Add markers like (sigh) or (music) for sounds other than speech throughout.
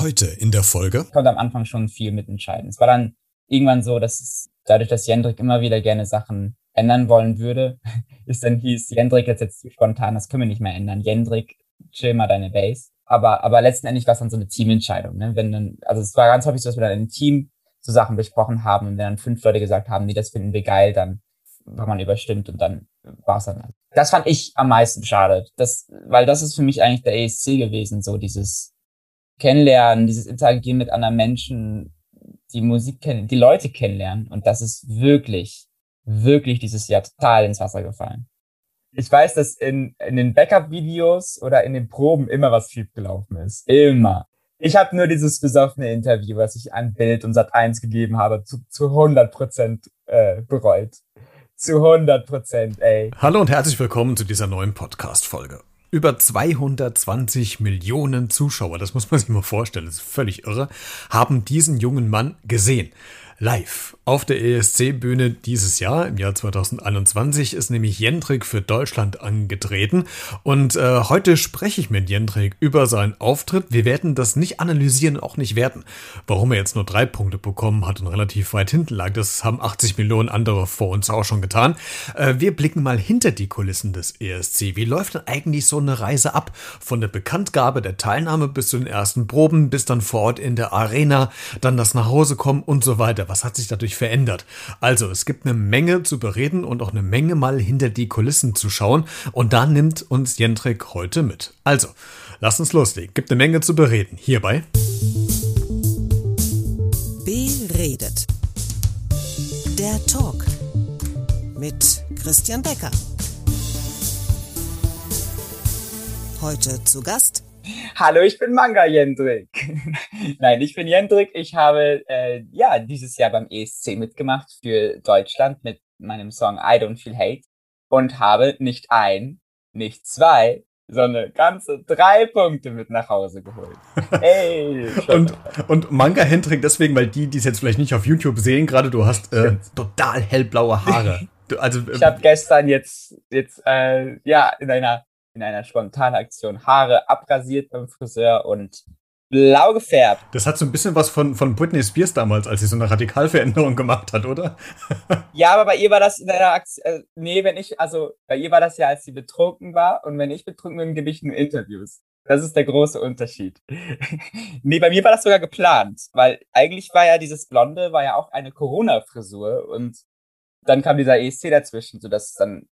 Heute in der Folge. Konnte am Anfang schon viel mitentscheiden. Es war dann irgendwann so, dass es, dadurch, dass Jendrik immer wieder gerne Sachen ändern wollen würde, (laughs) ist dann hieß, Jendrik jetzt jetzt zu spontan, das können wir nicht mehr ändern. Jendrik, chill mal deine Base. Aber, aber letztendlich war es dann so eine Teamentscheidung. Ne? Wenn dann, also es war ganz häufig so, dass wir dann im Team so Sachen besprochen haben und wenn dann fünf Leute gesagt haben, nee, das finden wir geil, dann war man überstimmt und dann war es dann. Das fand ich am meisten schade. Das, weil das ist für mich eigentlich der ESC gewesen, so dieses Kennenlernen, dieses Interagieren mit anderen Menschen, die Musik kennen, die Leute kennenlernen. Und das ist wirklich, wirklich dieses Jahr total ins Wasser gefallen. Ich weiß, dass in, in den Backup-Videos oder in den Proben immer was schiefgelaufen ist. Immer. Ich habe nur dieses besoffene Interview, was ich an Bild und Sat 1 gegeben habe, zu, zu 100 Prozent äh, bereut. Zu 100 Prozent, ey. Hallo und herzlich willkommen zu dieser neuen Podcast-Folge. Über 220 Millionen Zuschauer, das muss man sich mal vorstellen, das ist völlig irre, haben diesen jungen Mann gesehen live. Auf der ESC-Bühne dieses Jahr, im Jahr 2021, ist nämlich Jendrik für Deutschland angetreten. Und äh, heute spreche ich mit Jendrik über seinen Auftritt. Wir werden das nicht analysieren, auch nicht werten. Warum er jetzt nur drei Punkte bekommen hat und relativ weit hinten lag, das haben 80 Millionen andere vor uns auch schon getan. Äh, wir blicken mal hinter die Kulissen des ESC. Wie läuft denn eigentlich so eine Reise ab? Von der Bekanntgabe der Teilnahme bis zu den ersten Proben, bis dann vor Ort in der Arena, dann das Nachhausekommen und so weiter. Was hat sich dadurch verändert? Also, es gibt eine Menge zu bereden und auch eine Menge mal hinter die Kulissen zu schauen. Und da nimmt uns Jendrik heute mit. Also, lass uns loslegen. Gibt eine Menge zu bereden. Hierbei. Beredet. Der Talk mit Christian Becker. Heute zu Gast Hallo, ich bin Manga Jendrik. (laughs) Nein, ich bin Jendrik. Ich habe äh, ja dieses Jahr beim ESC mitgemacht für Deutschland mit meinem Song I Don't Feel Hate und habe nicht ein, nicht zwei, sondern ganze drei Punkte mit nach Hause geholt. (laughs) Hey, und, und Manga Hendrik deswegen, weil die, die es jetzt vielleicht nicht auf YouTube sehen, gerade du hast äh, total hellblaue Haare. (laughs) Du, also, ich habe gestern jetzt, jetzt äh, ja, in einer in einer spontanen Aktion Haare abrasiert beim Friseur und blau gefärbt. Das hat so ein bisschen was von, von Britney Spears damals, als sie so eine Radikalveränderung gemacht hat, oder? (laughs) ja, aber bei ihr war das in einer Aktion, äh, nee, wenn ich, also bei ihr war das ja, als sie betrunken war und wenn ich betrunken bin, gebe ich nur Interviews. Das ist der große Unterschied. (laughs) nee, bei mir war das sogar geplant, weil eigentlich war ja dieses Blonde, war ja auch eine Corona-Frisur und dann kam dieser ESC dazwischen, sodass es dann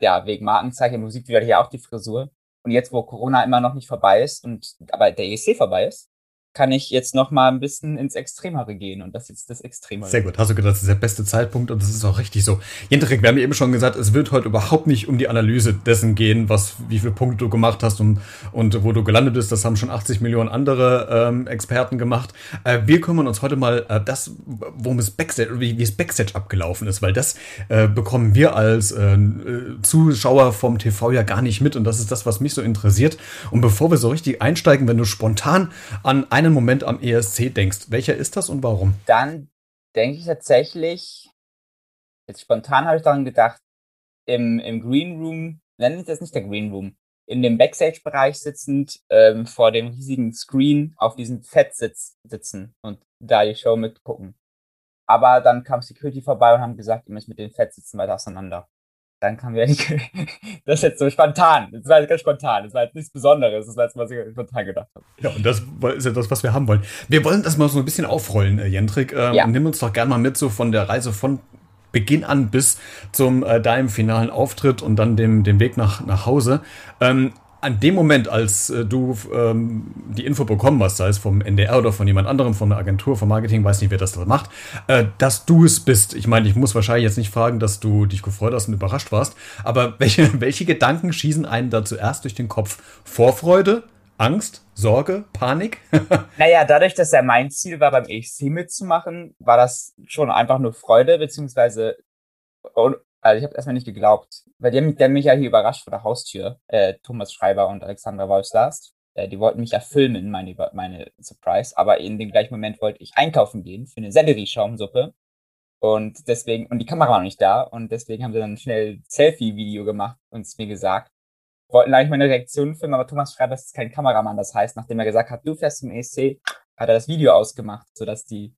ja, wegen Markenzeichen, Musik wieder hier auch die Frisur. Und jetzt, wo Corona immer noch nicht vorbei ist und aber der ESC vorbei ist, kann ich jetzt noch mal ein bisschen ins Extremere gehen und das ist jetzt das Extremere. Sehr gut, hast du gedacht, das ist der beste Zeitpunkt und das ist auch richtig so. Jendrik, wir haben eben schon gesagt, es wird heute überhaupt nicht um die Analyse dessen gehen, was, wie viele Punkte du gemacht hast und, und wo du gelandet bist. Das haben schon 80 Millionen andere ähm, Experten gemacht. Äh, wir kümmern uns heute mal äh, das, worum es Backstage, wie, wie es Backstage abgelaufen ist, weil das äh, bekommen wir als äh, Zuschauer vom TV ja gar nicht mit und das ist das, was mich so interessiert. Und bevor wir so richtig einsteigen, wenn du spontan an ein einen Moment am ESC denkst, welcher ist das und warum? Dann denke ich tatsächlich, jetzt spontan habe ich daran gedacht, im, im Green Room, nennen Sie das nicht der Green Room, in dem Backstage-Bereich sitzend, ähm, vor dem riesigen Screen auf diesem Fettsitz sitzen und da die Show mitgucken. Aber dann kam Security vorbei und haben gesagt, ihr müsst mit den Fettsitzen weiter auseinander dann kam wir (laughs) das ist jetzt so spontan. Das war jetzt ganz spontan. Das war jetzt nichts Besonderes. Das war jetzt, was ich spontan gedacht habe. Ja, und das ist ja das, was wir haben wollen. Wir wollen das mal so ein bisschen aufrollen, äh, Jendrik. Ähm, ja. Nimm uns doch gerne mal mit so von der Reise von Beginn an bis zum äh, deinem finalen Auftritt und dann dem, dem Weg nach, nach Hause. Ähm, an dem Moment, als äh, du ähm, die Info bekommen hast, sei es vom NDR oder von jemand anderem, von der Agentur, vom Marketing, weiß nicht, wer das da macht, äh, dass du es bist. Ich meine, ich muss wahrscheinlich jetzt nicht fragen, dass du dich gefreut hast und überrascht warst, aber (laughs) welche, welche Gedanken schießen einen da zuerst durch den Kopf? Vorfreude, Angst, Sorge, Panik? (laughs) naja, dadurch, dass ja mein Ziel war, beim ESC mitzumachen, war das schon einfach nur Freude, beziehungsweise also ich habe erstmal nicht geglaubt, weil die haben, die haben mich ja hier überrascht vor der Haustür, äh, Thomas Schreiber und Alexandra Wolfslast. Äh, die wollten mich ja filmen, meine, meine Surprise, aber in dem gleichen Moment wollte ich einkaufen gehen für eine Sellerie-Schaumsuppe. Und deswegen, und die Kamera war noch nicht da und deswegen haben sie dann schnell Selfie-Video gemacht und es mir gesagt. wollten eigentlich meine Reaktion filmen, aber Thomas schreibt, das ist kein Kameramann. Das heißt, nachdem er gesagt hat, du fährst zum ESC, hat er das Video ausgemacht, sodass die,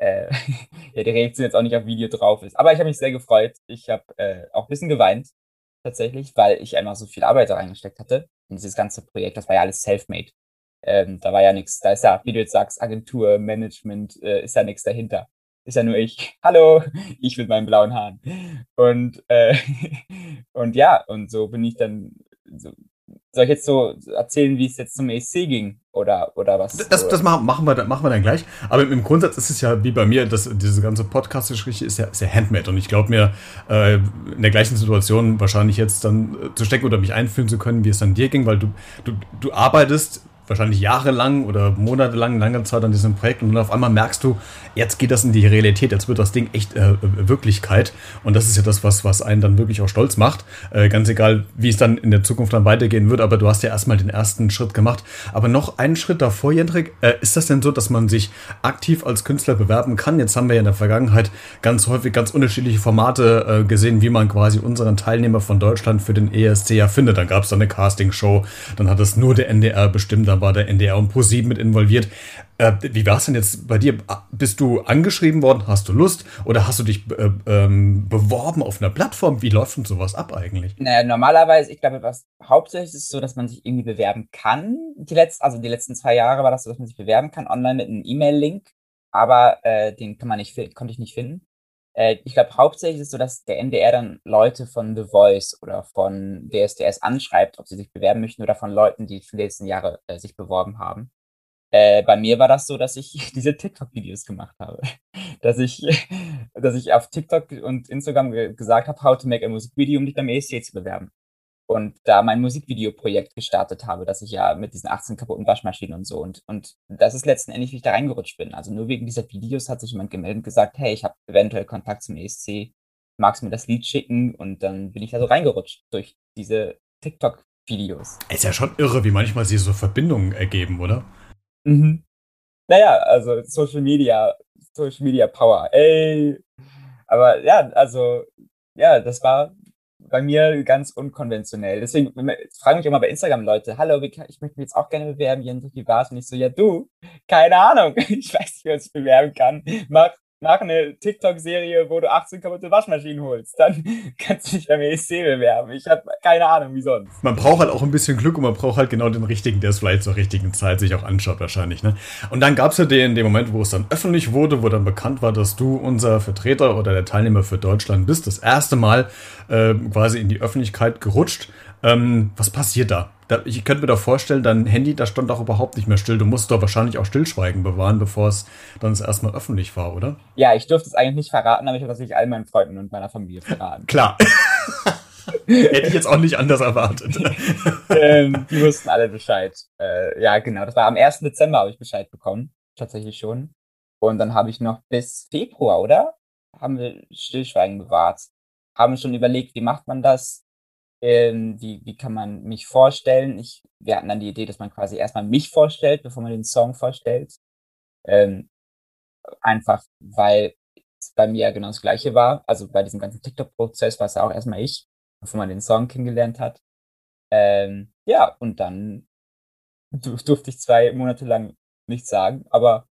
äh, (laughs) ja, die Reaktion jetzt auch nicht auf Video drauf ist. Aber ich habe mich sehr gefreut. Ich habe äh, auch ein bisschen geweint, tatsächlich, weil ich einfach so viel Arbeit da reingesteckt hatte. Und dieses ganze Projekt, das war ja alles self-made. Ähm, da war ja nichts, da ist ja, wie du jetzt sagst, Agentur, Management, äh, ist ja nichts dahinter. Ist ja nur ich. (laughs) Hallo, ich mit meinen blauen Haaren. Und, äh, (laughs) und ja, und so bin ich dann so, soll ich jetzt so erzählen, wie es jetzt zum ESC ging? Oder, oder was? Das, das machen, wir, machen wir dann gleich. Aber im Grundsatz ist es ja wie bei mir, dass diese ganze Podcast-Geschichte ist ja, ist ja handmade. Und ich glaube mir, äh, in der gleichen Situation wahrscheinlich jetzt dann äh, zu stecken oder mich einfühlen zu können, wie es dann dir ging, weil du, du, du arbeitest wahrscheinlich jahrelang oder monatelang, lange Zeit an diesem Projekt und dann auf einmal merkst du, jetzt geht das in die Realität, jetzt wird das Ding echt äh, Wirklichkeit und das ist ja das, was, was einen dann wirklich auch stolz macht. Äh, ganz egal, wie es dann in der Zukunft dann weitergehen wird, aber du hast ja erstmal den ersten Schritt gemacht. Aber noch einen Schritt davor, Jendrik, äh, ist das denn so, dass man sich aktiv als Künstler bewerben kann? Jetzt haben wir ja in der Vergangenheit ganz häufig ganz unterschiedliche Formate äh, gesehen, wie man quasi unseren Teilnehmer von Deutschland für den ESC ja findet. Dann gab es da eine Castingshow, dann hat es nur der NDR bestimmt, dann war der NDR und ProSieben mit involviert. Äh, wie war es denn jetzt bei dir? Bist du angeschrieben worden? Hast du Lust? Oder hast du dich äh, ähm, beworben auf einer Plattform? Wie läuft denn sowas ab eigentlich? Naja, normalerweise, ich glaube, was hauptsächlich ist so, dass man sich irgendwie bewerben kann. Die letzten, also die letzten zwei Jahre war das so, dass man sich bewerben kann online mit einem E-Mail-Link. Aber äh, den kann man nicht, konnte ich nicht finden. Äh, ich glaube, hauptsächlich ist es so, dass der NDR dann Leute von The Voice oder von DSDS anschreibt, ob sie sich bewerben möchten oder von Leuten, die die letzten Jahre äh, sich beworben haben. Äh, bei mir war das so, dass ich (laughs) diese TikTok-Videos gemacht habe. (laughs) Dass ich, (laughs) dass ich auf TikTok und Instagram ge gesagt habe, how to make a Musikvideo, um dich beim ESC zu bewerben. Und da mein Musikvideoprojekt gestartet habe, dass ich ja mit diesen 18 kaputten Waschmaschinen und so und, und das ist letzten Endes, wie ich da reingerutscht bin. Also nur wegen dieser Videos hat sich jemand gemeldet und gesagt, hey, ich habe eventuell Kontakt zum ESC, magst du mir das Lied schicken? Und dann bin ich da so reingerutscht durch diese TikTok-Videos. Ist ja schon irre, wie manchmal sie so Verbindungen ergeben, oder? Mhm. Naja, also Social Media, Social Media Power, ey. Aber ja, also, ja, das war bei mir ganz unkonventionell. Deswegen fragen mich immer bei Instagram Leute, hallo, ich möchte mich jetzt auch gerne bewerben, Jens, wie war's? Und ich so, ja, du, keine Ahnung, (laughs) ich weiß nicht, wie sich bewerben kann. Mach mach eine TikTok-Serie, wo du 18 kaputte Waschmaschinen holst. Dann (laughs) kannst du dich beim ESC bewerben. Ich habe keine Ahnung, wie sonst. Man braucht halt auch ein bisschen Glück und man braucht halt genau den richtigen, der es vielleicht zur richtigen Zeit sich auch anschaut wahrscheinlich. Ne? Und dann gab es ja den, den Moment, wo es dann öffentlich wurde, wo dann bekannt war, dass du unser Vertreter oder der Teilnehmer für Deutschland bist. Das erste Mal äh, quasi in die Öffentlichkeit gerutscht. Ähm, was passiert da? Da? Ich könnte mir doch vorstellen, dein Handy, da stand doch überhaupt nicht mehr still. Du musst doch wahrscheinlich auch Stillschweigen bewahren, bevor es dann das erste Mal öffentlich war, oder? Ja, ich durfte es eigentlich nicht verraten, aber ich habe nicht all meinen Freunden und meiner Familie verraten. Klar. (laughs) Hätte ich jetzt auch nicht anders erwartet. (laughs) ähm, die wussten alle Bescheid. Äh, ja, genau. Das war am 1. Dezember habe ich Bescheid bekommen. Tatsächlich schon. Und dann habe ich noch bis Februar, oder? Haben wir Stillschweigen bewahrt. Haben schon überlegt, wie macht man das? Ähm, wie, wie kann man mich vorstellen? Ich, wir hatten dann die Idee, dass man quasi erstmal mich vorstellt, bevor man den Song vorstellt. Ähm, einfach, weil es bei mir ja genau das Gleiche war. Also bei diesem ganzen TikTok-Prozess war es ja auch erstmal ich, bevor man den Song kennengelernt hat. Ähm, ja, und dann durfte ich zwei Monate lang nichts sagen, aber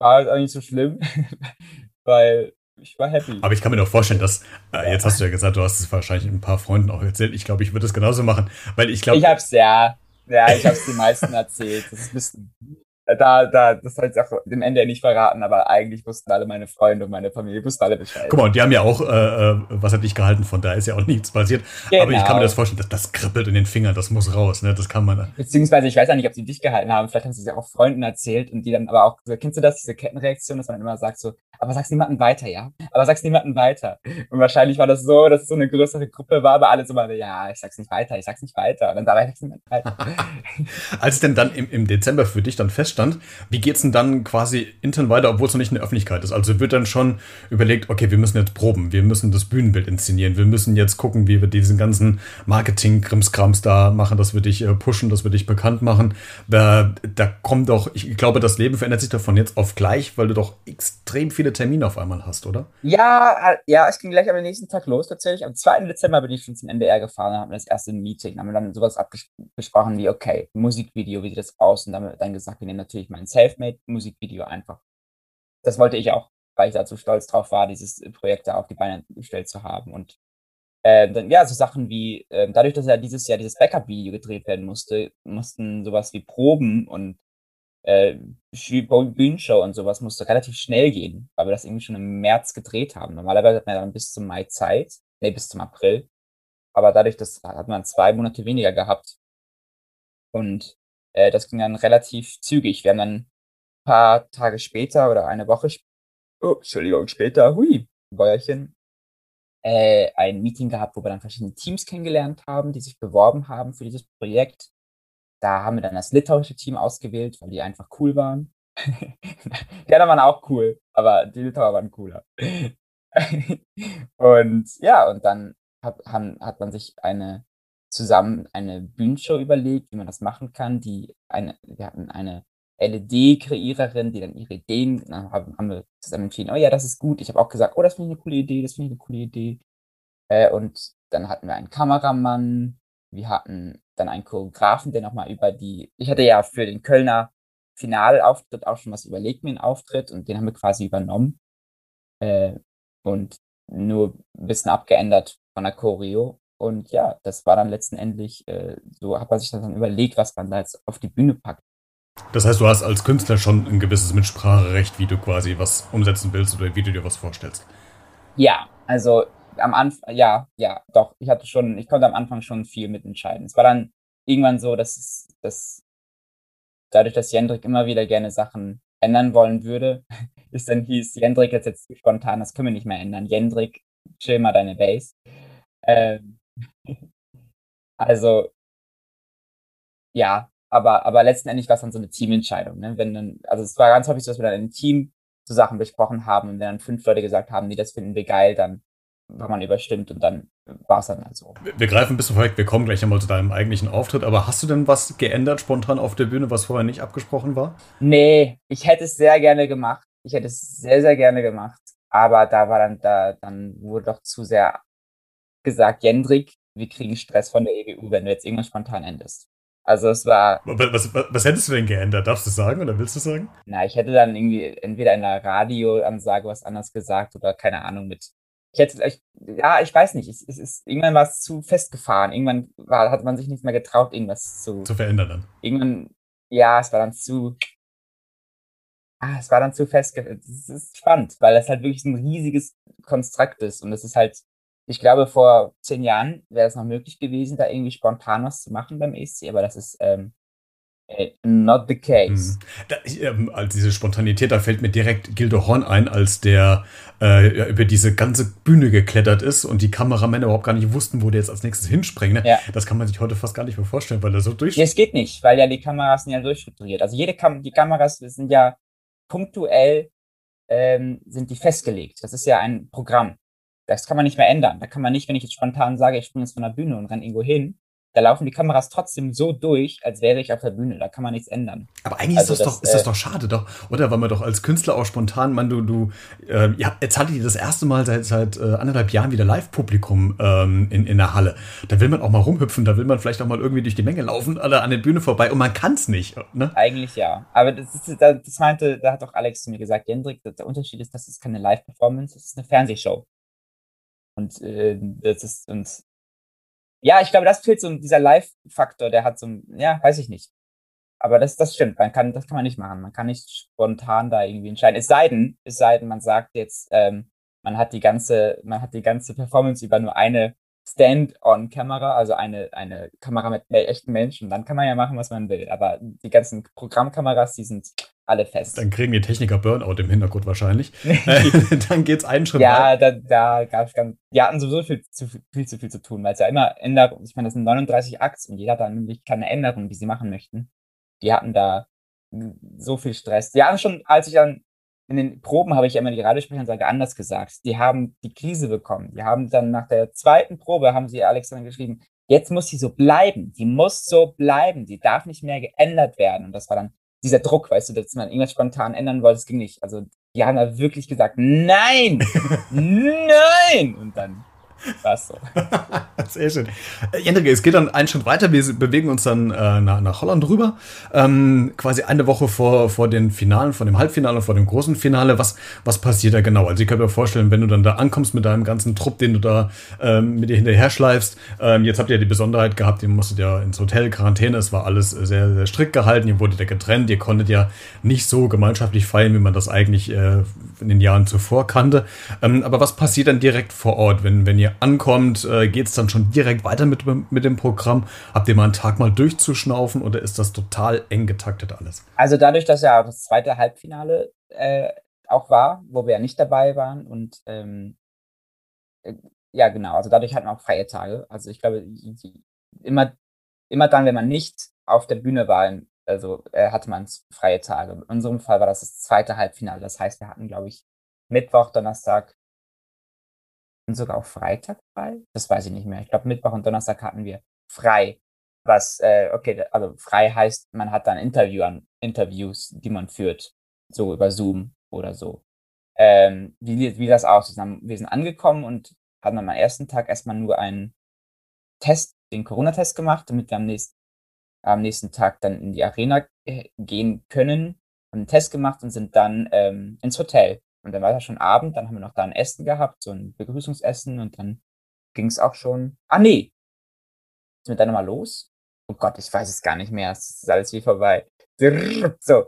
war auch nicht so schlimm, (laughs) weil ich war happy. Aber ich kann mir doch vorstellen, dass, äh, jetzt hast du ja gesagt, du hast es wahrscheinlich ein paar Freunden auch erzählt. Ich glaube, ich würde es genauso machen, weil ich glaube. Ich hab's ja, ja, ich hab's den meisten erzählt. Das ist ein bisschen, da, da, das soll ich auch dem Ende nicht verraten, aber eigentlich wussten alle meine Freunde und meine Familie wussten alle Bescheid. Guck mal, und die haben ja auch, äh, äh was hat dich gehalten, von da ist ja auch nichts passiert. Genau. Aber ich kann mir das vorstellen, dass das kribbelt in den Fingern, das muss raus, ne? Das kann man. Beziehungsweise, ich weiß ja nicht, ob sie dich gehalten haben, vielleicht haben sie es ja auch Freunden erzählt und die dann aber auch, kennst du das, diese Kettenreaktion, dass man immer sagt so, aber sag's niemandem weiter, ja? Aber sag's niemandem weiter. Und wahrscheinlich war das so, dass es so eine größere Gruppe war, aber alle so mal, ja, ich sag's nicht weiter, ich sag's nicht weiter. Und dann sag ich niemand weiter. (laughs) Als es denn dann im, im Dezember für dich dann feststand, Abstand. Wie geht's denn dann quasi intern weiter, obwohl es noch nicht in der Öffentlichkeit ist? Also wird dann schon überlegt, okay, wir müssen jetzt proben, wir müssen das Bühnenbild inszenieren, wir müssen jetzt gucken, wie wir diesen ganzen Marketing-Krimskrams da machen, dass wir dich äh, pushen, dass wir dich bekannt machen. Da, da kommt doch, ich glaube, das Leben verändert sich davon jetzt auf gleich, weil du doch extrem viele Termine auf einmal hast, oder? Ja, äh, ja, es ging gleich am nächsten Tag los tatsächlich. Am 2. Dezember bin ich schon zum NDR gefahren, haben wir das erste Meeting, haben wir dann sowas abgesprochen wie, okay, Musikvideo, wie sieht das aus? Und dann dann gesagt, wir nehmen natürlich mein Selfmade-Musikvideo einfach. Das wollte ich auch, weil ich da so stolz drauf war, dieses Projekt da auf die Beine gestellt zu haben. Und äh, dann, ja, so Sachen wie, äh, dadurch, dass ja dieses Jahr dieses Backup-Video gedreht werden musste, mussten sowas wie Proben und äh, Bühnenshow und sowas musste relativ schnell gehen, weil wir das irgendwie schon im März gedreht haben. Normalerweise hat man dann bis zum Mai Zeit, nee, bis zum April. Aber dadurch, das hat man zwei Monate weniger gehabt. Und äh, das ging dann relativ zügig. Wir haben dann ein paar Tage später oder eine Woche sp oh, Entschuldigung, später, hui, Bäuerchen, äh, ein Meeting gehabt, wo wir dann verschiedene Teams kennengelernt haben, die sich beworben haben für dieses Projekt. Da haben wir dann das litauische Team ausgewählt, weil die einfach cool waren. (laughs) die anderen waren auch cool, aber die Litauer waren cooler. (laughs) und ja, und dann hat, hat man sich eine zusammen eine Bühnenshow überlegt, wie man das machen kann. Die eine, wir hatten eine LED-Kreiererin, die dann ihre Ideen, dann haben, haben wir zusammen entschieden, oh ja, das ist gut. Ich habe auch gesagt, oh, das finde ich eine coole Idee, das finde ich eine coole Idee. Äh, und dann hatten wir einen Kameramann, wir hatten dann einen Choreografen, der nochmal über die, ich hatte ja für den Kölner Finalauftritt auch schon was überlegt, mir einen Auftritt, und den haben wir quasi übernommen. Äh, und nur ein bisschen abgeändert von der Choreo. Und ja, das war dann letztendlich, äh, so hat man sich dann überlegt, was man da jetzt auf die Bühne packt. Das heißt, du hast als Künstler schon ein gewisses Mitspracherecht, wie du quasi was umsetzen willst oder wie du dir was vorstellst. Ja, also am Anfang, ja, ja, doch, ich hatte schon, ich konnte am Anfang schon viel mitentscheiden. Es war dann irgendwann so, dass es, dass dadurch, dass Jendrik immer wieder gerne Sachen ändern wollen würde, (laughs) ist dann hieß, Jendrik jetzt jetzt spontan, das können wir nicht mehr ändern. Jendrik, chill mal deine Base. Ähm, also, ja, aber, aber letztendlich war es dann so eine Teamentscheidung. Ne? Wenn dann, also es war ganz häufig so, dass wir dann im Team so Sachen besprochen haben und wenn dann fünf Leute gesagt haben, nee, das finden wir geil, dann war man überstimmt und dann war es dann halt so. Wir, wir greifen ein bisschen vorweg, wir kommen gleich einmal zu deinem eigentlichen Auftritt, aber hast du denn was geändert spontan auf der Bühne, was vorher nicht abgesprochen war? Nee, ich hätte es sehr gerne gemacht. Ich hätte es sehr, sehr gerne gemacht. Aber da war dann, da, dann wurde doch zu sehr gesagt, Jendrik, wir kriegen Stress von der EWU, wenn du jetzt irgendwas spontan endest. Also es war. Was, was, was, hättest du denn geändert? Darfst du sagen oder willst du sagen? Na, ich hätte dann irgendwie entweder in der Radioansage was anderes gesagt oder keine Ahnung mit. Ich hätte, ich, ja, ich weiß nicht. Es, es ist, irgendwann war es zu festgefahren. Irgendwann war, hat man sich nicht mehr getraut, irgendwas zu. Zu verändern dann. Irgendwann, ja, es war dann zu. Ah, es war dann zu fest. Es ist spannend, weil das halt wirklich ein riesiges Konstrukt ist und es ist halt ich glaube, vor zehn Jahren wäre es noch möglich gewesen, da irgendwie spontan was zu machen beim ESC, aber das ist ähm, äh, not the case. Mhm. Da, ähm, als diese Spontanität, da fällt mir direkt Gildo Horn ein, als der äh, über diese ganze Bühne geklettert ist und die Kameramänner überhaupt gar nicht wussten, wo der jetzt als nächstes hinspringen. Ne? Ja. Das kann man sich heute fast gar nicht mehr vorstellen, weil er so durch. Ja, es geht nicht, weil ja die Kameras sind ja durchstrukturiert. Also jede Kam die Kameras sind ja punktuell ähm, sind die festgelegt. Das ist ja ein Programm. Das kann man nicht mehr ändern. Da kann man nicht, wenn ich jetzt spontan sage, ich springe jetzt von der Bühne und renne irgendwo hin, da laufen die Kameras trotzdem so durch, als wäre ich auf der Bühne. Da kann man nichts ändern. Aber eigentlich also ist, das, das doch, ist das äh, doch schade, doch, oder? Weil man doch als Künstler auch spontan, man, du, du, äh, ja, jetzt hattet ihr das erste Mal seit, seit äh, anderthalb Jahren wieder Live-Publikum ähm, in, in der Halle. Da will man auch mal rumhüpfen, da will man vielleicht auch mal irgendwie durch die Menge laufen oder an der Bühne vorbei und man kann es nicht, ne? Eigentlich ja. Aber das, ist, das meinte, da hat doch Alex zu mir gesagt, Jendrik, der Unterschied ist, das ist keine Live-Performance, das ist eine Fernsehshow. Und äh, das ist und ja, ich glaube, das fehlt so dieser Live-Faktor, der hat so, ja, weiß ich nicht. Aber das, das stimmt, man kann, das kann man nicht machen. Man kann nicht spontan da irgendwie entscheiden. Es sei denn, es sei denn, man sagt jetzt, ähm, man hat die ganze, man hat die ganze Performance über nur eine Stand-on-Kamera, also eine, eine Kamera mit echten Menschen. Dann kann man ja machen, was man will. Aber die ganzen Programmkameras, die sind alle fest. Dann kriegen die Techniker Burnout im Hintergrund wahrscheinlich. (laughs) (laughs) dann geht's einen Schritt Ja, da, da gab es ganz, die hatten sowieso viel zu viel, zu viel zu tun, weil es ja immer Änderungen, ich meine, das sind 39 Acts und jeder hat dann nämlich keine Änderungen, die sie machen möchten. Die hatten da so viel Stress. Die haben schon, als ich dann in den Proben habe ich ja immer die Radiosprechersage anders gesagt. Die haben die Krise bekommen. Die haben dann nach der zweiten Probe, haben sie Alexander geschrieben, jetzt muss sie so bleiben. Die muss so bleiben. Die darf nicht mehr geändert werden. Und das war dann dieser Druck, weißt du, dass man irgendwas spontan ändern wollte. Das ging nicht. Also die haben da wirklich gesagt, nein, (laughs) nein. Und dann was so. (laughs) Sehr schön. Äh, Jendrike, es geht dann einen Schritt weiter. Wir bewegen uns dann äh, nach, nach, Holland rüber. Ähm, quasi eine Woche vor, vor den Finalen, vor dem Halbfinale, vor dem großen Finale. Was, was passiert da genau? Also ich kann mir vorstellen, wenn du dann da ankommst mit deinem ganzen Trupp, den du da ähm, mit dir hinterher schleifst. Ähm, jetzt habt ihr ja die Besonderheit gehabt, ihr musstet ja ins Hotel, Quarantäne. Es war alles sehr, sehr strikt gehalten. Ihr wurdet ja getrennt. Ihr konntet ja nicht so gemeinschaftlich feiern, wie man das eigentlich äh, in den Jahren zuvor kannte. Ähm, aber was passiert dann direkt vor Ort, wenn, wenn ihr ankommt, äh, geht es dann schon direkt weiter mit, mit dem Programm? Habt ihr mal einen Tag mal durchzuschnaufen oder ist das total eng getaktet alles? Also dadurch, dass ja das zweite Halbfinale äh, auch war, wo wir ja nicht dabei waren und ähm, äh, ja genau, also dadurch hatten wir auch freie Tage. Also ich glaube, immer, immer dann, wenn man nicht auf der Bühne war, also äh, hatte man freie Tage. In unserem Fall war das das zweite Halbfinale. Das heißt, wir hatten, glaube ich, Mittwoch, Donnerstag, sogar auch Freitag frei. Das weiß ich nicht mehr. Ich glaube, Mittwoch und Donnerstag hatten wir frei. Was, äh, okay, also frei heißt, man hat dann Interview an, Interviews, die man führt, so über Zoom oder so. Ähm, wie, wie das aussieht. Wir sind angekommen und haben am ersten Tag erstmal nur einen Test, den Corona-Test gemacht, damit wir am nächsten, am nächsten Tag dann in die Arena äh, gehen können, haben einen Test gemacht und sind dann ähm, ins Hotel und dann war das schon Abend, dann haben wir noch da ein Essen gehabt, so ein Begrüßungsessen und dann ging es auch schon. Ah, nee. Sind wir dann nochmal los? Oh Gott, ich weiß es gar nicht mehr. Es ist alles wie vorbei. So.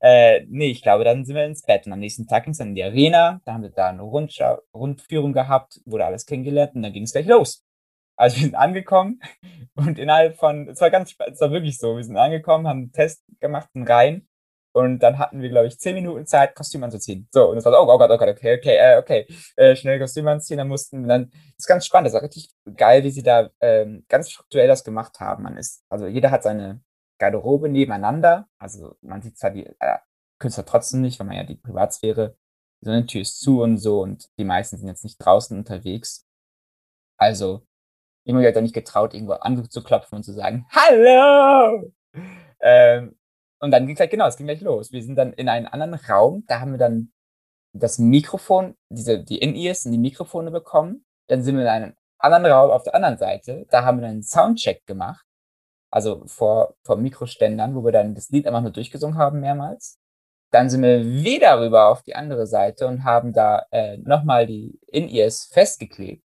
Äh, nee, ich glaube, dann sind wir ins Bett. Und am nächsten Tag ging es dann in die Arena. Da haben wir da eine Rundschau Rundführung gehabt, wurde alles kennengelernt und dann ging es gleich los. Also wir sind angekommen und innerhalb von, es war ganz, es war wirklich so, wir sind angekommen, haben einen Test gemacht, einen rein und dann hatten wir, glaube ich, zehn Minuten Zeit, Kostüm anzuziehen. So, und es war so, oh, oh Gott, oh Gott, okay, okay, äh, okay, äh, schnell Kostüm anziehen. Dann mussten wir dann, das ist ganz spannend, das ist richtig geil, wie sie da ähm, ganz strukturell das gemacht haben. Man ist, also jeder hat seine Garderobe nebeneinander. Also man sieht zwar die äh, Künstler trotzdem nicht, weil man ja die Privatsphäre, so eine Tür ist zu und so und die meisten sind jetzt nicht draußen unterwegs. Also, ich habe da nicht getraut, irgendwo anzuklopfen und zu sagen, Hallo! Ähm, und dann ging es halt genau, es ging gleich los. Wir sind dann in einen anderen Raum, da haben wir dann das Mikrofon, diese, die In-Ears und die Mikrofone bekommen. Dann sind wir in einen anderen Raum auf der anderen Seite, da haben wir dann einen Soundcheck gemacht. Also vor, vor Mikroständern, wo wir dann das Lied einfach nur durchgesungen haben mehrmals. Dann sind wir wieder rüber auf die andere Seite und haben da äh, nochmal die In-Ears festgeklebt.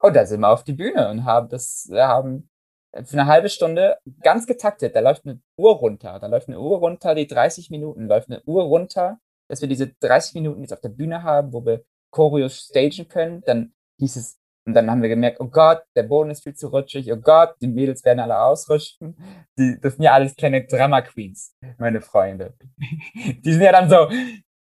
Und da sind wir auf die Bühne und haben das, haben für eine halbe Stunde ganz getaktet. Da läuft eine Uhr runter. Da läuft eine Uhr runter, die 30 Minuten. Läuft eine Uhr runter, dass wir diese 30 Minuten jetzt auf der Bühne haben, wo wir Choreos stagen können. Dann hieß es, und dann haben wir gemerkt, oh Gott, der Boden ist viel zu rutschig. Oh Gott, die Mädels werden alle ausrutschen. Die, das sind ja alles kleine Drama Queens, meine Freunde. (laughs) Die sind ja dann so,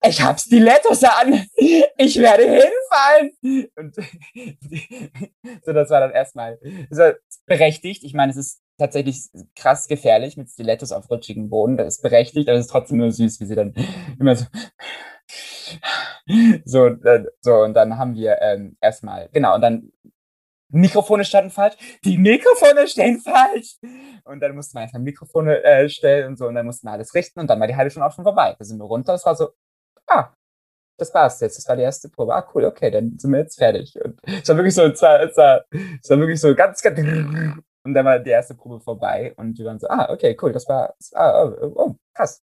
ich hab Stilettos an, ich werde hinfallen. Und (laughs) so, das war dann erstmal so berechtigt. Ich meine, es ist tatsächlich krass gefährlich mit Stilettos auf rutschigem Boden. Das ist berechtigt, aber es ist trotzdem nur süß, wie sie dann immer so (laughs) so, so und dann haben wir ähm, erstmal, genau, und dann Mikrofone standen falsch, die Mikrofone stehen falsch. Und dann mussten wir einfach Mikrofone äh, stellen und so, und dann mussten wir alles richten und dann war die halbe Stunde auch schon vorbei. Da sind wir runter, das war so, ah, das war's jetzt. Das war die erste Probe. Ah, cool, okay, dann sind wir jetzt fertig. Und es war wirklich so, es war, es war, es war wirklich so ganz, ganz, und dann war die erste Probe vorbei und wir waren so, ah, okay, cool, das war, ah, oh, oh, krass.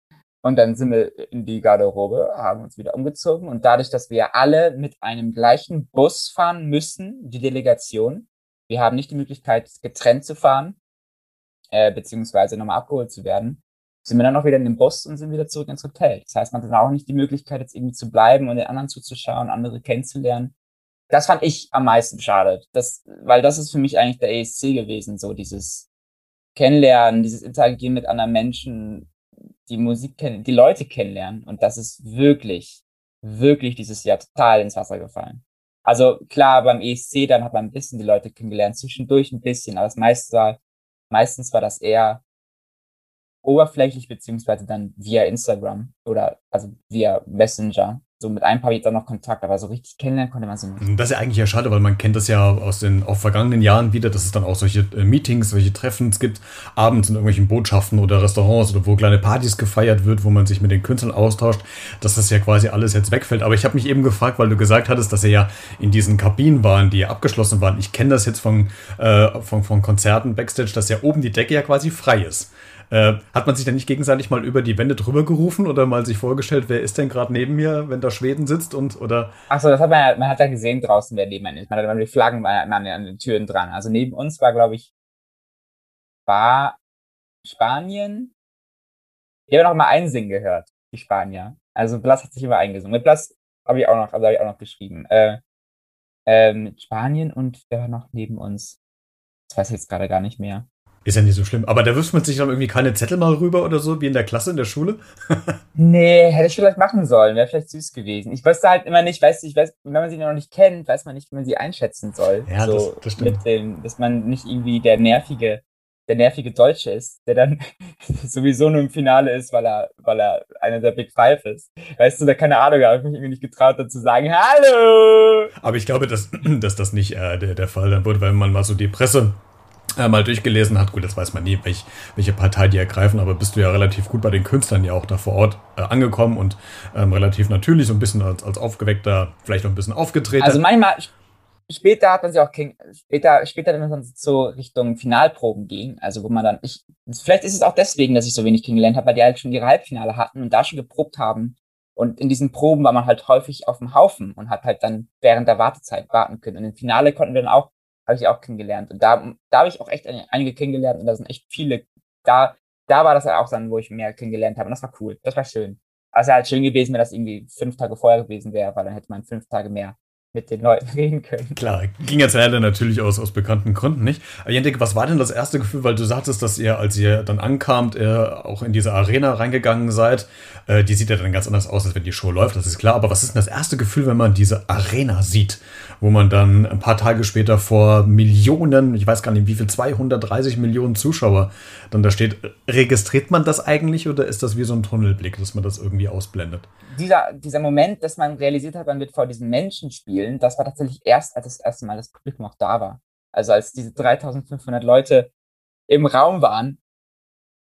Und dann sind wir in die Garderobe, haben uns wieder umgezogen und dadurch, dass wir alle mit einem gleichen Bus fahren müssen, die Delegation, wir haben nicht die Möglichkeit, getrennt zu fahren, äh, beziehungsweise nochmal abgeholt zu werden, sind wir dann auch wieder in den Bus und sind wieder zurück ins Hotel. Das heißt, man hat auch nicht die Möglichkeit, jetzt irgendwie zu bleiben und den anderen zuzuschauen, andere kennenzulernen. Das fand ich am meisten schade. Das, weil das ist für mich eigentlich der ESC gewesen, so dieses Kennenlernen, dieses Interagieren mit anderen Menschen, die Musik kennen, die Leute kennenlernen. Und das ist wirklich, wirklich dieses Jahr total ins Wasser gefallen. Also klar, beim ESC, dann hat man ein bisschen die Leute kennengelernt, zwischendurch ein bisschen, aber das meiste war, meistens war das eher oberflächlich, beziehungsweise dann via Instagram oder also via Messenger. So mit ein paar habe ich auch noch Kontakt, aber so richtig kennenlernen konnte man sie nicht. Das ist ja eigentlich ja schade, weil man kennt das ja aus den auch vergangenen Jahren wieder, dass es dann auch solche äh, Meetings, solche Treffens gibt, abends in irgendwelchen Botschaften oder Restaurants oder wo kleine Partys gefeiert wird, wo man sich mit den Künstlern austauscht, dass das ja quasi alles jetzt wegfällt. Aber ich habe mich eben gefragt, weil du gesagt hattest, dass er ja in diesen Kabinen waren, die ja abgeschlossen waren. Ich kenne das jetzt von, äh, von, von Konzerten Backstage, dass ja oben die Decke ja quasi frei ist. Äh, hat man sich denn nicht gegenseitig mal über die Wände drüber gerufen oder mal sich vorgestellt, wer ist denn gerade neben mir, wenn da Schweden sitzt und oder? Achso, das hat man ja, man hat ja gesehen draußen, wer neben einem ist. Man hat die Flaggen an, an den Türen dran. Also neben uns war, glaube ich, war Spanien. Ich habe noch mal einsingen gehört, die Spanier. Also Blas hat sich immer eingesungen. Mit Blas habe ich auch noch, also habe ich auch noch geschrieben. Äh, äh, Spanien und wer war noch neben uns? Das weiß ich jetzt gerade gar nicht mehr. Ist ja nicht so schlimm. Aber da wirft man sich dann irgendwie keine Zettel mal rüber oder so, wie in der Klasse in der Schule? (laughs) nee, hätte ich vielleicht machen sollen. Wäre vielleicht süß gewesen. Ich wusste halt immer nicht, weiß ich weiß, wenn man sie noch nicht kennt, weiß man nicht, wie man sie einschätzen soll. Ja, so das, das stimmt. Mit dem, dass man nicht irgendwie der nervige, der nervige Deutsche ist, der dann (laughs) sowieso nur im Finale ist, weil er, weil er einer der Big Five ist. Weißt du, da keine Ahnung, habe ich mich irgendwie nicht getraut, dazu zu sagen, hallo! Aber ich glaube, dass, (clears throat) dass das nicht äh, der, der Fall dann wird, weil man mal so die Presse mal durchgelesen hat. Gut, das weiß man nie, welch, welche Partei die ergreifen, aber bist du ja relativ gut bei den Künstlern ja auch da vor Ort äh, angekommen und ähm, relativ natürlich so ein bisschen als, als aufgeweckter, vielleicht noch ein bisschen aufgetreten. Also manchmal, später hat man sich auch, später, später wenn man so Richtung Finalproben ging, also wo man dann, ich, vielleicht ist es auch deswegen, dass ich so wenig kennengelernt habe, weil die halt schon ihre Halbfinale hatten und da schon geprobt haben. Und in diesen Proben war man halt häufig auf dem Haufen und hat halt dann während der Wartezeit warten können. Und im Finale konnten wir dann auch habe ich auch kennengelernt. Und da, da habe ich auch echt einige kennengelernt und da sind echt viele. Da, da war das halt auch dann, wo ich mehr kennengelernt habe. Und das war cool. Das war schön. Also halt schön gewesen, wenn das irgendwie fünf Tage vorher gewesen wäre, weil dann hätte man fünf Tage mehr mit den Leuten (laughs) reden können. Klar, ging jetzt leider natürlich aus, aus bekannten Gründen nicht. Aber Jendik, was war denn das erste Gefühl, weil du sagtest, dass ihr, als ihr dann ankamt, äh, auch in diese Arena reingegangen seid. Äh, die sieht ja dann ganz anders aus, als wenn die Show läuft, das ist klar. Aber was ist denn das erste Gefühl, wenn man diese Arena sieht, wo man dann ein paar Tage später vor Millionen, ich weiß gar nicht wie viel, 230 Millionen Zuschauer dann da steht. Registriert man das eigentlich oder ist das wie so ein Tunnelblick, dass man das irgendwie ausblendet? Dieser, dieser Moment, dass man realisiert hat, man wird vor diesen Menschen spielen, das war tatsächlich erst, als das erste Mal das Publikum auch da war. Also als diese 3500 Leute im Raum waren,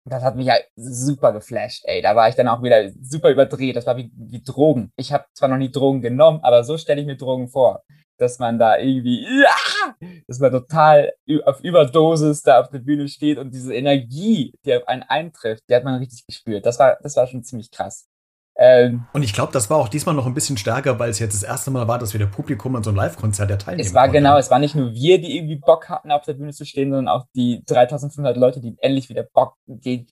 das hat mich ja super geflasht, ey. Da war ich dann auch wieder super überdreht. Das war wie, wie Drogen. Ich habe zwar noch nie Drogen genommen, aber so stelle ich mir Drogen vor dass man da irgendwie, ja, dass man total auf Überdosis da auf der Bühne steht und diese Energie, die auf einen eintrifft, die hat man richtig gespürt. Das war, das war schon ziemlich krass. Ähm, und ich glaube, das war auch diesmal noch ein bisschen stärker, weil es jetzt das erste Mal war, dass wir der Publikum an so einem Live-Konzert der teilnehmen Es war konnten. genau, es war nicht nur wir, die irgendwie Bock hatten, auf der Bühne zu stehen, sondern auch die 3500 Leute, die endlich wieder Bock, die,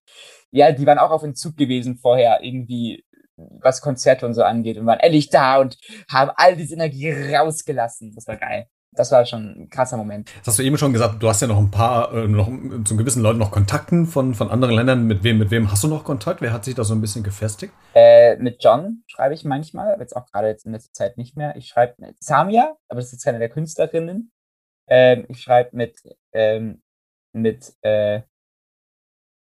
ja, die waren auch auf Entzug gewesen vorher, irgendwie was Konzerte und so angeht und waren endlich da und haben all diese Energie rausgelassen. Das war geil. Das war schon ein krasser Moment. Das hast du eben schon gesagt, du hast ja noch ein paar, äh, noch zu gewissen Leuten noch Kontakten von, von anderen Ländern. Mit wem, mit wem hast du noch Kontakt? Wer hat sich da so ein bisschen gefestigt? Äh, mit John schreibe ich manchmal, jetzt auch gerade jetzt in letzter Zeit nicht mehr. Ich schreibe mit Samia, aber das ist jetzt keine der Künstlerinnen. Ähm, ich schreibe mit, ähm, mit äh,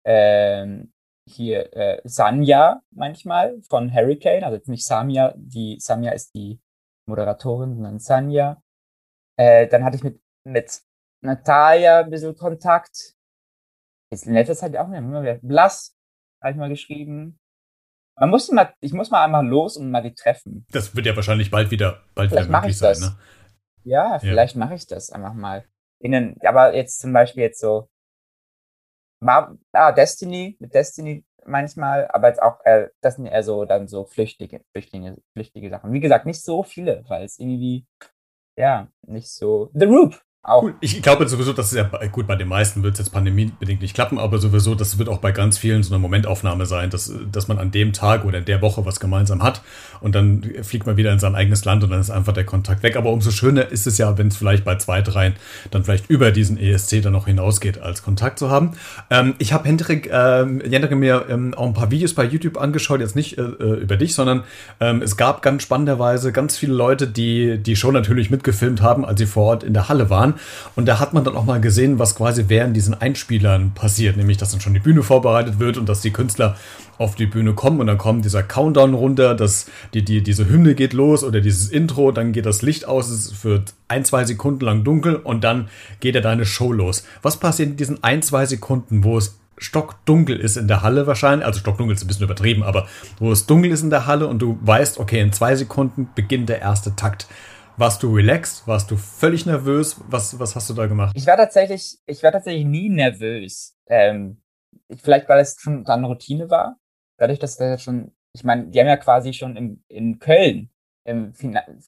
ähm, hier äh, Sanja manchmal von Hurricane, also jetzt nicht Samia, die Samia ist die Moderatorin, sondern Sanja. Äh, dann hatte ich mit, mit Natalia ein bisschen Kontakt. Jetzt in letzter Zeit auch immer wieder. Blass habe ich mal geschrieben. Man muss mal, ich muss mal einmal los und mal die treffen. Das wird ja wahrscheinlich bald wieder, bald vielleicht wieder möglich sein, ne? Ja, vielleicht ja. mache ich das einfach mal. Innen, aber jetzt zum Beispiel jetzt so ah, Destiny, mit Destiny manchmal, aber jetzt auch, äh, das sind eher so dann so flüchtige, flüchtige, flüchtige Sachen. Wie gesagt, nicht so viele, weil es irgendwie, ja, nicht so. The Roop auch. Cool. Ich glaube sowieso, dass es ja gut bei den meisten wird es jetzt pandemiebedingt nicht klappen, aber sowieso, das wird auch bei ganz vielen so eine Momentaufnahme sein, dass, dass man an dem Tag oder in der Woche was gemeinsam hat und dann fliegt man wieder in sein eigenes Land und dann ist einfach der Kontakt weg. Aber umso schöner ist es ja, wenn es vielleicht bei zwei, dreien dann vielleicht über diesen ESC dann noch hinausgeht, als Kontakt zu haben. Ähm, ich habe Hendrik, ähm, Hendrik mir ähm, auch ein paar Videos bei YouTube angeschaut, jetzt nicht äh, äh, über dich, sondern ähm, es gab ganz spannenderweise ganz viele Leute, die die Show natürlich mitgefilmt haben, als sie vor Ort in der Halle waren an. Und da hat man dann auch mal gesehen, was quasi während diesen Einspielern passiert, nämlich dass dann schon die Bühne vorbereitet wird und dass die Künstler auf die Bühne kommen und dann kommt dieser Countdown runter, dass die, die, diese Hymne geht los oder dieses Intro, dann geht das Licht aus, es wird ein, zwei Sekunden lang dunkel und dann geht ja deine Show los. Was passiert in diesen ein, zwei Sekunden, wo es stockdunkel ist in der Halle wahrscheinlich, also stockdunkel ist ein bisschen übertrieben, aber wo es dunkel ist in der Halle und du weißt, okay, in zwei Sekunden beginnt der erste Takt. Warst du relaxed? Warst du völlig nervös? Was, was hast du da gemacht? Ich war tatsächlich, ich war tatsächlich nie nervös. Ähm, vielleicht, weil es schon dann Routine war dadurch, dass wir schon, ich meine, die haben ja quasi schon im, in Köln im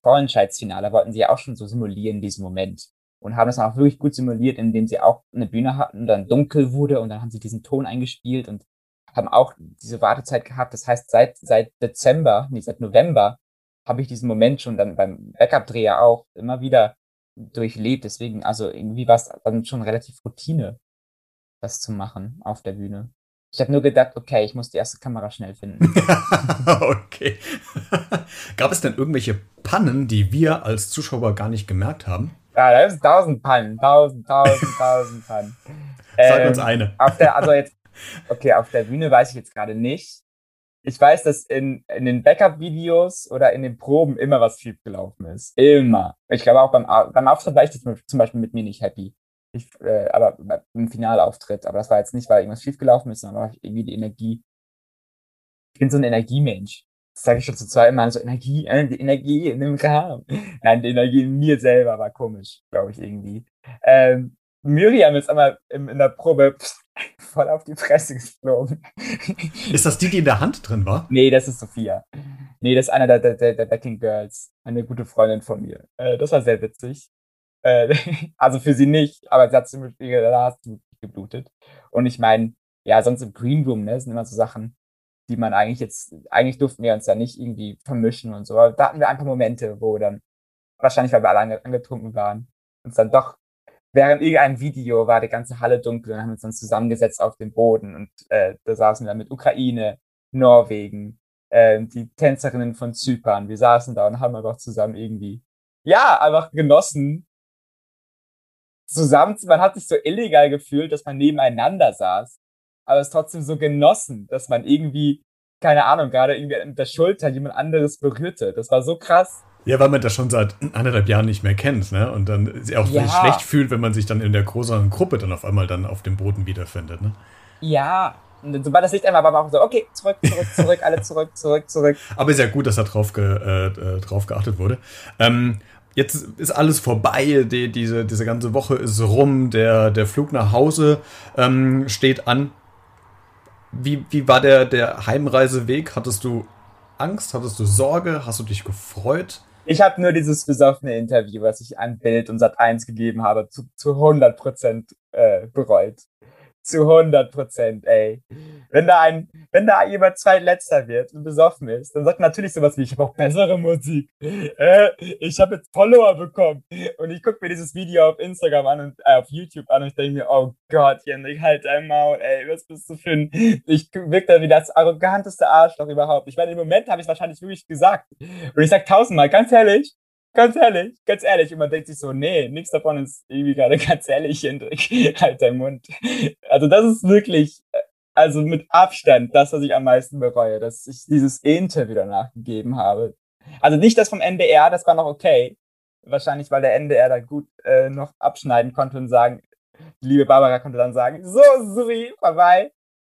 Vorentscheidsfinale wollten sie ja auch schon so simulieren, diesen Moment. Und haben das dann auch wirklich gut simuliert, indem sie auch eine Bühne hatten, dann dunkel wurde und dann haben sie diesen Ton eingespielt und haben auch diese Wartezeit gehabt. Das heißt, seit, seit Dezember, nee, seit November habe ich diesen Moment schon dann beim Backup-Dreher auch immer wieder durchlebt. Deswegen, also irgendwie war es dann schon relativ Routine, das zu machen auf der Bühne. Ich habe nur gedacht, okay, ich muss die erste Kamera schnell finden. (laughs) okay. (laughs) Gab es denn irgendwelche Pannen, die wir als Zuschauer gar nicht gemerkt haben? Ja, da ist tausend Pannen, tausend, tausend, tausend Pannen. (laughs) Sag ähm, uns eine. Auf der, also jetzt, okay, auf der Bühne weiß ich jetzt gerade nicht. Ich weiß, dass in, in den Backup-Videos oder in den Proben immer was schiefgelaufen ist. Immer. Ich glaube auch beim, beim Auftritt war ich zum Beispiel mit mir nicht happy. Ich, äh, aber im Finalauftritt. Aber das war jetzt nicht, weil irgendwas schiefgelaufen ist, sondern irgendwie die Energie. Ich bin so ein Energiemensch. Das sage ich schon zu zweimal so Energie, äh, die Energie in dem Rahmen. Nein, die Energie in mir selber war komisch, glaube ich, irgendwie. Ähm, Miriam ist einmal in, in der Probe voll auf die Fresse geflogen. Ist das die, die in der Hand drin war? Nee, das ist Sophia. Nee, das ist einer der, der, der Backing Girls. Eine gute Freundin von mir. Äh, das war sehr witzig. Äh, (laughs) also für sie nicht, aber sie hat ziemlich da hast du geblutet. Und ich meine, ja, sonst im Green Room, ne, sind immer so Sachen, die man eigentlich jetzt, eigentlich durften wir uns da nicht irgendwie vermischen und so. Aber da hatten wir ein paar Momente, wo dann, wahrscheinlich weil wir alle angetrunken waren, uns dann doch während irgendeinem Video war die ganze Halle dunkel und haben uns dann zusammengesetzt auf dem Boden und äh, da saßen wir mit Ukraine, Norwegen, äh, die Tänzerinnen von Zypern. Wir saßen da und haben einfach zusammen irgendwie, ja, einfach genossen, zusammen, man hat sich so illegal gefühlt, dass man nebeneinander saß, aber es trotzdem so genossen, dass man irgendwie, keine Ahnung, gerade irgendwie mit der Schulter jemand anderes berührte. Das war so krass. Ja, weil man das schon seit anderthalb Jahren nicht mehr kennt, ne? Und dann sich auch ja. schlecht fühlt, wenn man sich dann in der größeren Gruppe dann auf einmal dann auf dem Boden wiederfindet, ne? Ja, sobald das Licht einmal war, war auch so, okay, zurück, zurück, zurück, alle zurück, zurück, zurück. (laughs) Aber ist ja gut, dass da drauf, ge, äh, äh drauf geachtet wurde. Ähm, jetzt ist alles vorbei, die, diese, diese ganze Woche ist rum, der, der Flug nach Hause ähm, steht an. Wie, wie war der, der Heimreiseweg? Hattest du Angst? Hattest du Sorge? Hast du dich gefreut? Ich habe nur dieses besoffene Interview, was ich an Bild und Sat 1 gegeben habe, zu, zu 100% äh, bereut. Zu 100 Prozent, ey. Wenn da ein, wenn da jemand zweitletzter wird und besoffen ist, dann sagt natürlich sowas wie, ich habe auch bessere Musik. Äh, ich habe jetzt Follower bekommen. Und ich gucke mir dieses Video auf Instagram an und äh, auf YouTube an und ich denke mir, oh Gott, Jendrik, halt dein Maul, ey, was bist du für ein, ich wirke da wie das arroganteste Arschloch überhaupt. Ich meine, im Moment habe ich wahrscheinlich wirklich gesagt. Und ich sag tausendmal, ganz ehrlich, Ganz ehrlich, ganz ehrlich. Und man denkt sich so, nee, nichts davon ist irgendwie gerade (laughs) ganz ehrlich, Hendrik. (laughs) halt dein Mund. Also das ist wirklich, also mit Abstand das, was ich am meisten bereue, dass ich dieses Interview danach gegeben habe. Also nicht das vom NDR, das war noch okay. Wahrscheinlich, weil der NDR da gut äh, noch abschneiden konnte und sagen, liebe Barbara konnte dann sagen, so, sorry, vorbei.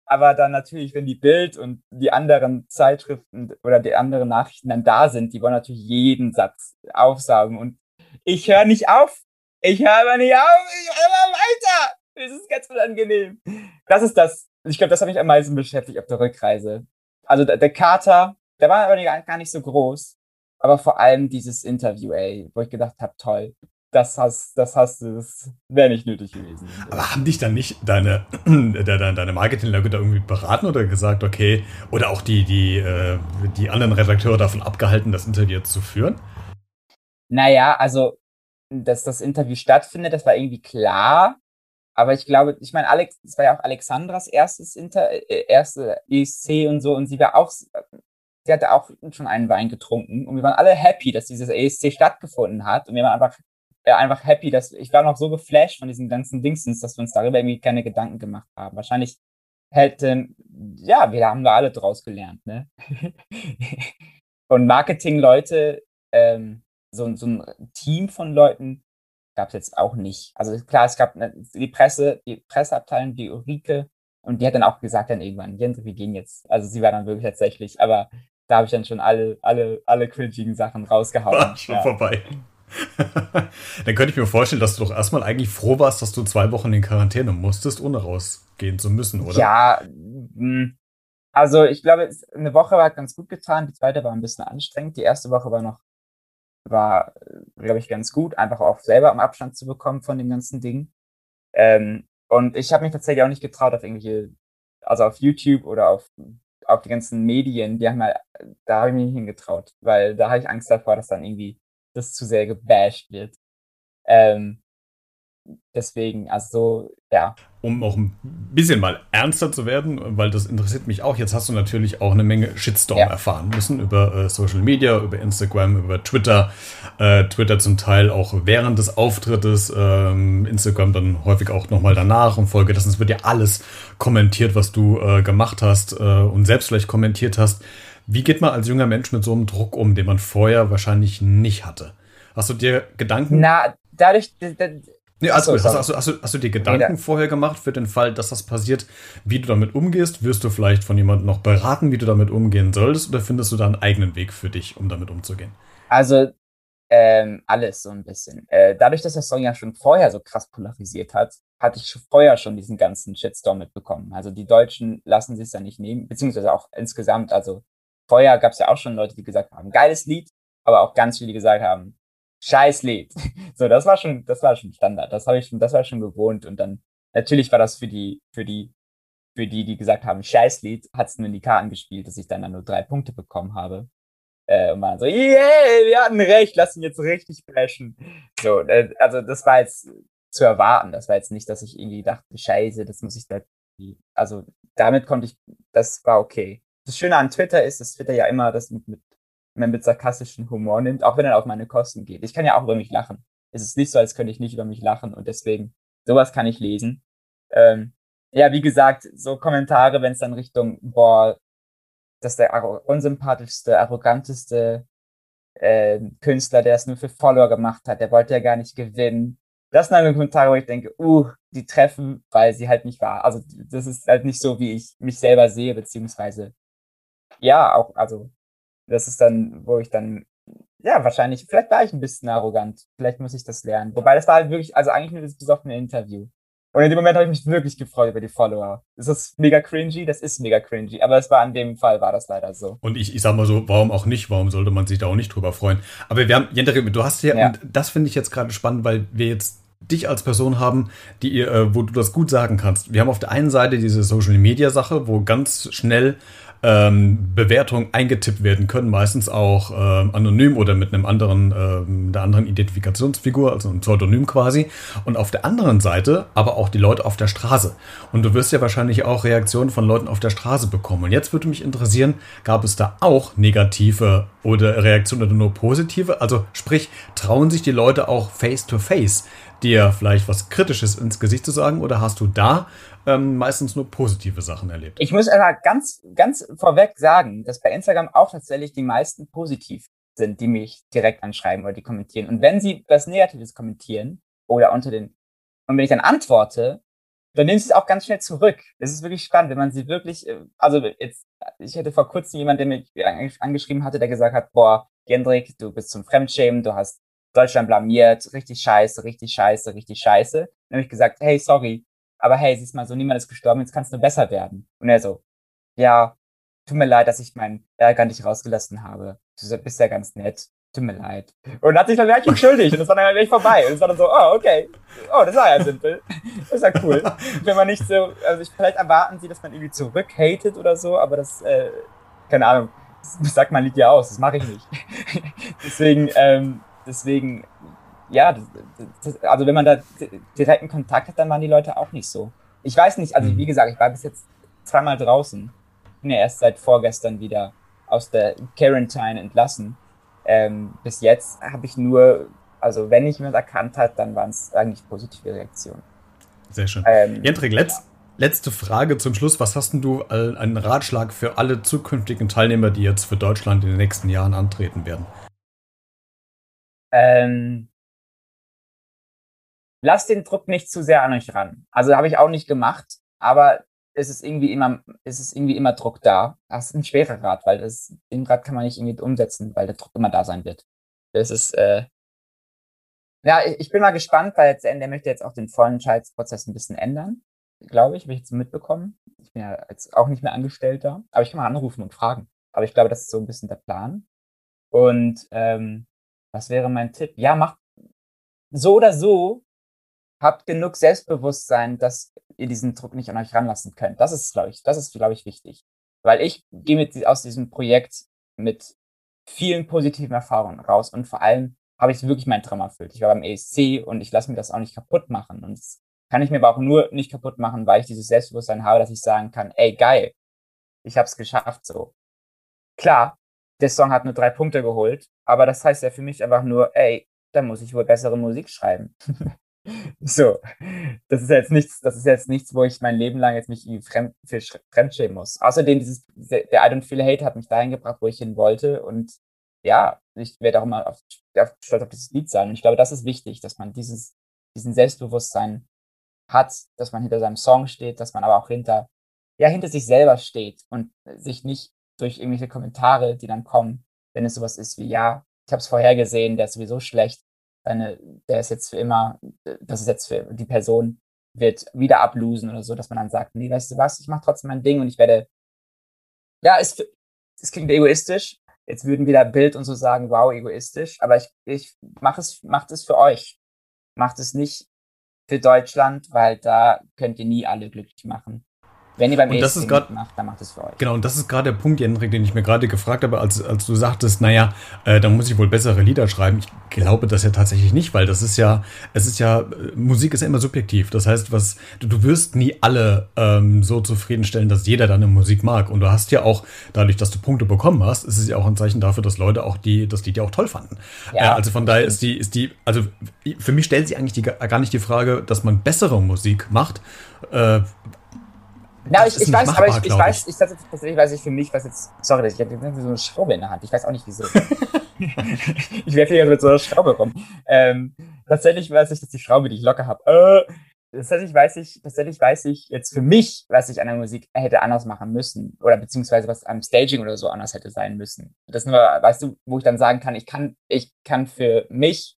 Aber dann natürlich, wenn die Bild und die anderen Zeitschriften oder die anderen Nachrichten dann da sind, die wollen natürlich jeden Satz aufsaugen. Und ich höre nicht auf. Ich höre aber nicht auf. Ich höre immer weiter. Das ist ganz unangenehm. Das ist das. Ich glaube, das hat mich am meisten beschäftigt auf der Rückreise. Also der, der Kater, der war aber gar nicht so groß. Aber vor allem dieses Interview, ey, wo ich gedacht habe, toll das hast, das hast du, das wäre nicht nötig gewesen. Aber haben dich dann nicht deine, (clears throat) deine, deine Marketingleute da irgendwie beraten oder gesagt, okay, oder auch die, die, äh, die anderen Redakteure davon abgehalten, das Interview zu führen? Naja, also, dass das Interview stattfindet, das war irgendwie klar. Aber ich glaube, ich meine, Alex, es war ja auch Alexandras erstes Inter, äh, erste ESC und so, und sie war auch, sie hatte auch schon einen Wein getrunken und wir waren alle happy, dass dieses ESC stattgefunden hat und wir waren einfach ja, einfach happy, dass ich war noch so geflasht von diesen ganzen Dingsens, dass wir uns darüber irgendwie keine Gedanken gemacht haben. Wahrscheinlich hätten, ja, wir haben da alle draus gelernt, ne? (laughs) und Marketing-Leute, ähm, so, so ein Team von Leuten gab es jetzt auch nicht. Also klar, es gab die Presse, die Presseabteilung, die Ulrike, und die hat dann auch gesagt dann irgendwann, Jens, wir gehen jetzt. Also sie war dann wirklich tatsächlich, aber da habe ich dann schon alle, alle, alle cringigen Sachen rausgehauen. War schon ja. vorbei. (laughs) dann könnte ich mir vorstellen, dass du doch erstmal eigentlich froh warst, dass du zwei Wochen in Quarantäne musstest, ohne rausgehen zu müssen, oder? Ja, hm. also ich glaube, eine Woche war ganz gut getan, die zweite war ein bisschen anstrengend. Die erste Woche war noch, war, glaube ich, ganz gut, einfach auch selber am Abstand zu bekommen von dem ganzen Ding. Ähm, und ich habe mich tatsächlich auch nicht getraut, auf irgendwelche, also auf YouTube oder auf, auf die ganzen Medien, die haben halt, da habe ich mich nicht hingetraut, weil da habe ich Angst davor, dass dann irgendwie das zu sehr gebasht wird. Ähm, deswegen, also so, ja. Um auch ein bisschen mal ernster zu werden, weil das interessiert mich auch. Jetzt hast du natürlich auch eine Menge Shitstorm ja. erfahren müssen über äh, Social Media, über Instagram, über Twitter. Äh, Twitter zum Teil auch während des Auftrittes, ähm, Instagram dann häufig auch nochmal danach und Folge. Das wird ja alles kommentiert, was du äh, gemacht hast äh, und selbst vielleicht kommentiert hast. Wie geht man als junger Mensch mit so einem Druck um, den man vorher wahrscheinlich nicht hatte? Hast du dir Gedanken? Na, dadurch. Nee, also, hast, hast, hast, du, hast du dir Gedanken nee, vorher gemacht für den Fall, dass das passiert, wie du damit umgehst? Wirst du vielleicht von jemandem noch beraten, wie du damit umgehen solltest, oder findest du da einen eigenen Weg für dich, um damit umzugehen? Also, ähm, alles so ein bisschen. Äh, dadurch, dass der Song ja schon vorher so krass polarisiert hat, hatte ich vorher schon diesen ganzen Shitstorm mitbekommen. Also die Deutschen lassen sich ja nicht nehmen, beziehungsweise auch insgesamt, also vorher gab es ja auch schon Leute, die gesagt haben, geiles Lied, aber auch ganz viele, die gesagt haben, scheiß Lied. (laughs) So, das war schon, das war schon Standard. Das habe ich schon, das war schon gewohnt. Und dann, natürlich war das für die, für die, für die, die gesagt haben, scheiß Lied, hat es nur in die Karten gespielt, dass ich dann, dann nur drei Punkte bekommen habe. Äh, und man so, yeah, wir hatten recht, lass ihn jetzt richtig flashen. So, äh, also das war jetzt zu erwarten. Das war jetzt nicht, dass ich irgendwie dachte, scheiße, das muss ich da, also damit konnte ich, das war okay das Schöne an Twitter ist, dass Twitter ja immer das mit, mit, mit sarkastischen Humor nimmt, auch wenn er auf meine Kosten geht. Ich kann ja auch über mich lachen. Es ist nicht so, als könnte ich nicht über mich lachen und deswegen, sowas kann ich lesen. Ähm, ja, wie gesagt, so Kommentare, wenn es dann Richtung, boah, das ist der unsympathischste, arroganteste äh, Künstler, der es nur für Follower gemacht hat, der wollte ja gar nicht gewinnen. Das sind dann Kommentare, wo ich denke, uh, die treffen, weil sie halt nicht wahr. Also das ist halt nicht so, wie ich mich selber sehe, beziehungsweise ja, auch, also, das ist dann, wo ich dann, ja, wahrscheinlich, vielleicht war ich ein bisschen arrogant. Vielleicht muss ich das lernen. Wobei, das war halt wirklich, also eigentlich nur das besoffene Interview. Und in dem Moment habe ich mich wirklich gefreut über die Follower. Ist das mega cringy? Das ist mega cringy. Aber es war an dem Fall, war das leider so. Und ich, ich sag mal so, warum auch nicht? Warum sollte man sich da auch nicht drüber freuen? Aber wir haben, Jendrik, du hast ja, ja. und das finde ich jetzt gerade spannend, weil wir jetzt dich als Person haben, die äh, wo du das gut sagen kannst. Wir haben auf der einen Seite diese Social Media Sache, wo ganz schnell ähm, Bewertungen eingetippt werden können, meistens auch ähm, anonym oder mit einem anderen, ähm, der anderen Identifikationsfigur, also einem Pseudonym quasi. Und auf der anderen Seite aber auch die Leute auf der Straße. Und du wirst ja wahrscheinlich auch Reaktionen von Leuten auf der Straße bekommen. Und jetzt würde mich interessieren, gab es da auch negative oder Reaktionen oder nur positive? Also sprich, trauen sich die Leute auch face to face dir vielleicht was Kritisches ins Gesicht zu sagen oder hast du da ähm, meistens nur positive Sachen erlebt. Ich muss aber ganz, ganz vorweg sagen, dass bei Instagram auch tatsächlich die meisten positiv sind, die mich direkt anschreiben oder die kommentieren. Und wenn sie was Negatives kommentieren oder unter den, und wenn ich dann antworte, dann nehmen sie es auch ganz schnell zurück. Das ist wirklich spannend, wenn man sie wirklich, äh, also jetzt, ich hatte vor kurzem jemanden, der mich angeschrieben hatte, der gesagt hat, boah, Gendrik, du bist zum Fremdschämen, du hast Deutschland blamiert, richtig scheiße, richtig scheiße, richtig scheiße. Dann habe ich gesagt, hey, sorry, aber hey, siehst mal so, niemand ist gestorben, jetzt kannst du besser werden. Und er so, ja, tut mir leid, dass ich meinen Ärger nicht rausgelassen habe. Du bist ja ganz nett. Tut mir leid. Und hat sich dann gleich entschuldigt und das war dann gleich vorbei. Und es war dann so, oh, okay. Oh, das war ja simpel. Das ist ja cool. Wenn man nicht so, also ich, vielleicht erwarten sie, dass man irgendwie zurückhatet oder so, aber das, äh, keine Ahnung, das sagt man Lied ja aus, das mache ich nicht. (laughs) deswegen, ähm, deswegen ja, das, das, also wenn man da direkten Kontakt hat, dann waren die Leute auch nicht so. Ich weiß nicht, also mhm. wie gesagt, ich war bis jetzt zweimal draußen. Bin ja erst seit vorgestern wieder aus der Quarantine entlassen. Ähm, bis jetzt habe ich nur Also wenn ich jemand erkannt hat, dann waren es eigentlich positive Reaktionen. Sehr schön. Ähm, Jendrik, letzt, ja. letzte Frage zum Schluss. Was hast denn du einen Ratschlag für alle zukünftigen Teilnehmer, die jetzt für Deutschland in den nächsten Jahren antreten werden? Ähm, lasst den Druck nicht zu sehr an euch ran. Also habe ich auch nicht gemacht, aber es ist irgendwie immer, es ist irgendwie immer Druck da. Das ist ein schwerer Rad, weil das, den Rad kann man nicht irgendwie umsetzen, weil der Druck immer da sein wird. Das ist, äh, ja, ich bin mal gespannt, weil jetzt, der möchte jetzt auch den Vorentscheidsprozess ein bisschen ändern, glaube ich, habe ich jetzt mitbekommen. Ich bin ja jetzt auch nicht mehr Angestellter, aber ich kann mal anrufen und fragen. Aber ich glaube, das ist so ein bisschen der Plan. Und ähm, was wäre mein Tipp? Ja, macht so oder so, habt genug Selbstbewusstsein, dass ihr diesen Druck nicht an euch ranlassen könnt. Das ist, glaube ich, das ist, glaube ich, wichtig. Weil ich gehe mit aus diesem Projekt mit vielen positiven Erfahrungen raus und vor allem habe ich wirklich meinen Traum erfüllt. Ich war beim ESC und ich lasse mir das auch nicht kaputt machen. Und das kann ich mir aber auch nur nicht kaputt machen, weil ich dieses Selbstbewusstsein habe, dass ich sagen kann, ey, geil, ich habe es geschafft so. Klar, der Song hat nur drei Punkte geholt, aber das heißt ja für mich einfach nur, ey, da muss ich wohl bessere Musik schreiben. (laughs) so, das ist jetzt nichts, das ist jetzt nichts, wo ich mein Leben lang jetzt mich fremd, für fremdschämen muss. Außerdem dieses, der I Don't Feel Hate hat mich dahin gebracht, wo ich hin wollte und ja, ich werde auch immer auf, auf, stolz auf dieses Lied sein. Und ich glaube, das ist wichtig, dass man dieses, diesen Selbstbewusstsein hat, dass man hinter seinem Song steht, dass man aber auch hinter, ja, hinter sich selber steht und sich nicht durch irgendwelche Kommentare, die dann kommen, wenn es sowas ist wie, ja, ich habe es vorhergesehen, der ist sowieso schlecht, deine, der ist jetzt für immer, das ist jetzt für die Person, wird wieder ablosen oder so, dass man dann sagt, nee, weißt du was, ich mache trotzdem mein Ding und ich werde, ja, es, es klingt egoistisch, jetzt würden wieder Bild und so sagen, wow, egoistisch, aber ich, ich mache es, macht es für euch. Macht es nicht für Deutschland, weil da könnt ihr nie alle glücklich machen. Wenn ihr beim und das ist grad, macht, dann macht es für euch. Genau, und das ist gerade der Punkt, Jendrik, den ich mir gerade gefragt habe, als, als du sagtest, naja, äh, da muss ich wohl bessere Lieder schreiben. Ich glaube das ja tatsächlich nicht, weil das ist ja, es ist ja, Musik ist ja immer subjektiv. Das heißt, was, du, du wirst nie alle ähm, so zufriedenstellen, dass jeder deine Musik mag. Und du hast ja auch, dadurch, dass du Punkte bekommen hast, ist es ja auch ein Zeichen dafür, dass Leute auch die, dass die dir auch toll fanden. Ja, äh, also von daher ist die, ist die, also für mich stellt sich eigentlich die, gar nicht die Frage, dass man bessere Musik macht. Äh, na, ich, ich weiß, machbar, aber ich, ich weiß, ich, tatsächlich weiß ich für mich, was jetzt, sorry, ich habe so eine Schraube in der Hand. Ich weiß auch nicht wieso. (laughs) ich werfe hier mit so einer Schraube rum. Ähm, tatsächlich weiß ich, dass die Schraube, die ich locker habe, äh, tatsächlich weiß ich, tatsächlich weiß ich jetzt für mich, was ich an der Musik hätte anders machen müssen oder beziehungsweise was am Staging oder so anders hätte sein müssen. Das nur, weißt du, wo ich dann sagen kann, ich kann, ich kann für mich,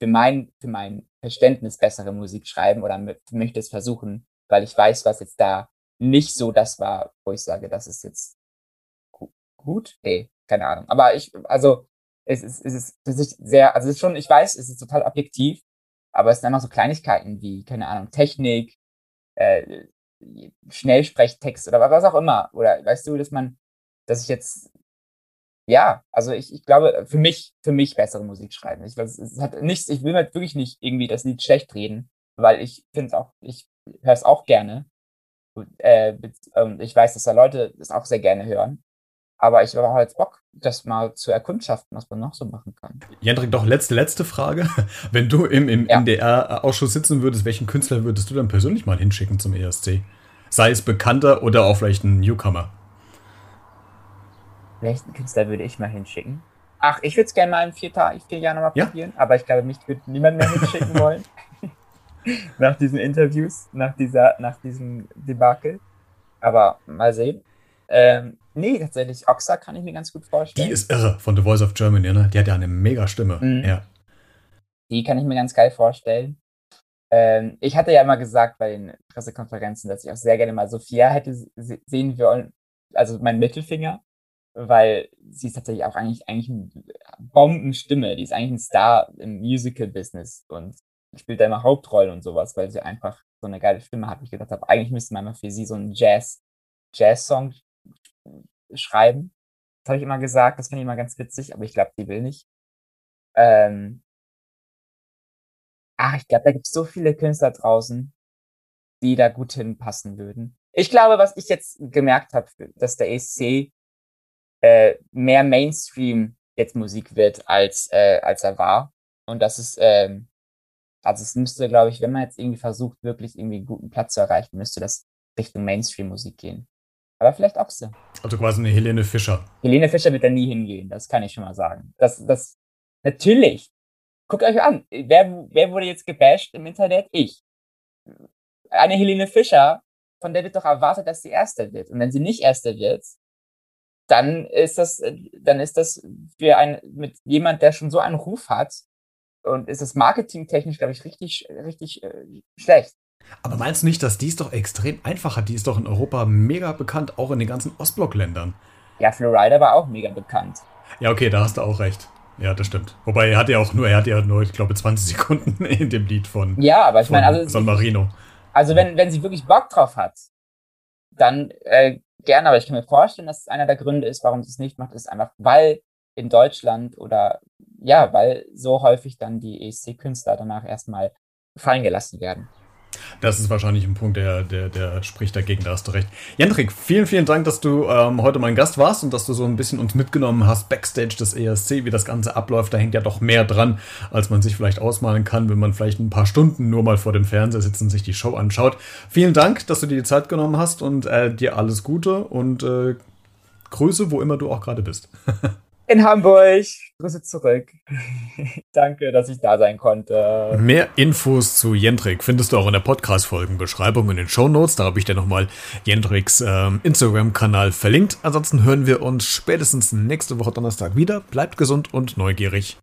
für mein, für mein Verständnis bessere Musik schreiben oder möchte es versuchen, weil ich weiß, was jetzt da nicht so das war, wo ich sage, das ist jetzt gut. Nee, keine Ahnung. Aber ich, also, es ist, es ist, ist sehr, also es ist schon, ich weiß, es ist total objektiv, aber es sind einfach so Kleinigkeiten wie, keine Ahnung, Technik, äh, Schnellsprechttext oder was auch immer. Oder weißt du, dass man, dass ich jetzt, ja, also ich, ich glaube, für mich, für mich bessere Musik schreiben. Ich, es, es hat nichts, ich will halt wirklich nicht irgendwie das Lied schlecht reden, weil ich finde es auch, ich höre es auch gerne. Äh, ähm, ich weiß, dass da Leute das auch sehr gerne hören. Aber ich habe jetzt Bock, das mal zu erkundschaften, was man noch so machen kann. Jendrik, doch letzte, letzte Frage. (laughs) Wenn du im, im ja. NDR-Ausschuss sitzen würdest, welchen Künstler würdest du dann persönlich mal hinschicken zum ESC? Sei es bekannter oder auch vielleicht ein Newcomer? Welchen Künstler würde ich mal hinschicken? Ach, ich würde es gerne mal in vier, vier Jahren nochmal ja? probieren, aber ich glaube, mich würde niemand mehr hinschicken (laughs) wollen. Nach diesen Interviews, nach dieser, nach diesem Debakel. Aber mal sehen. Ähm, nee, tatsächlich, Oxa kann ich mir ganz gut vorstellen. Die ist irre von The Voice of Germany, ne? Die hat ja eine mega Stimme. Mhm. Ja. Die kann ich mir ganz geil vorstellen. Ähm, ich hatte ja immer gesagt bei den Pressekonferenzen, dass ich auch sehr gerne mal Sophia hätte sehen wollen, also mein Mittelfinger, weil sie ist tatsächlich auch eigentlich, eigentlich eine Bombenstimme. Die ist eigentlich ein Star im Musical-Business und spielt da immer Hauptrollen und sowas, weil sie einfach so eine geile Stimme hat. Ich gedacht habe, eigentlich müsste man mal für sie so einen Jazz, Jazz-Song schreiben. Das habe ich immer gesagt, das finde ich immer ganz witzig, aber ich glaube, die will nicht. Ähm, ach, ich glaube, da gibt es so viele Künstler draußen, die da gut hinpassen würden. Ich glaube, was ich jetzt gemerkt habe, dass der ESC äh, mehr Mainstream jetzt Musik wird, als, äh, als er war. Und das ist, ähm, also es müsste, glaube ich, wenn man jetzt irgendwie versucht, wirklich irgendwie einen guten Platz zu erreichen, müsste das Richtung Mainstream-Musik gehen. Aber vielleicht auch so. Also quasi eine Helene Fischer. Helene Fischer wird da nie hingehen, das kann ich schon mal sagen. Das, das, natürlich. Guckt euch an. Wer, wer wurde jetzt gebasht im Internet? Ich. Eine Helene Fischer, von der wird doch erwartet, dass sie Erste wird. Und wenn sie nicht Erste wird, dann ist das, dann ist das für ein, mit jemand, der schon so einen Ruf hat, und ist das marketingtechnisch, glaube ich, richtig, richtig äh, schlecht. Aber meinst du nicht, dass die es doch extrem einfach hat? Die ist doch in Europa mega bekannt, auch in den ganzen Ostblock-Ländern. Ja, Florida war auch mega bekannt. Ja, okay, da hast du auch recht. Ja, das stimmt. Wobei er hat ja auch nur, er hat ja nur, ich glaube, 20 (laughs) Sekunden in dem Lied von. Ja, aber ich meine, also. San Marino. Also, wenn, wenn sie wirklich Bock drauf hat, dann äh, gerne, aber ich kann mir vorstellen, dass es einer der Gründe ist, warum sie es nicht macht, ist einfach, weil in Deutschland oder ja, weil so häufig dann die ESC-Künstler danach erstmal fallen gelassen werden. Das ist wahrscheinlich ein Punkt, der, der, der spricht dagegen, da hast du recht. Jendrik, vielen, vielen Dank, dass du ähm, heute mein Gast warst und dass du so ein bisschen uns mitgenommen hast, Backstage des ESC, wie das Ganze abläuft. Da hängt ja doch mehr dran, als man sich vielleicht ausmalen kann, wenn man vielleicht ein paar Stunden nur mal vor dem Fernseher sitzt und sich die Show anschaut. Vielen Dank, dass du dir die Zeit genommen hast und äh, dir alles Gute und äh, Grüße, wo immer du auch gerade bist. (laughs) in Hamburg. Grüße zurück. (laughs) Danke, dass ich da sein konnte. Mehr Infos zu Jendrik findest du auch in der Podcast-Folgenbeschreibung in den Show Notes. Da habe ich dir nochmal Jendriks ähm, Instagram-Kanal verlinkt. Ansonsten hören wir uns spätestens nächste Woche Donnerstag wieder. Bleibt gesund und neugierig.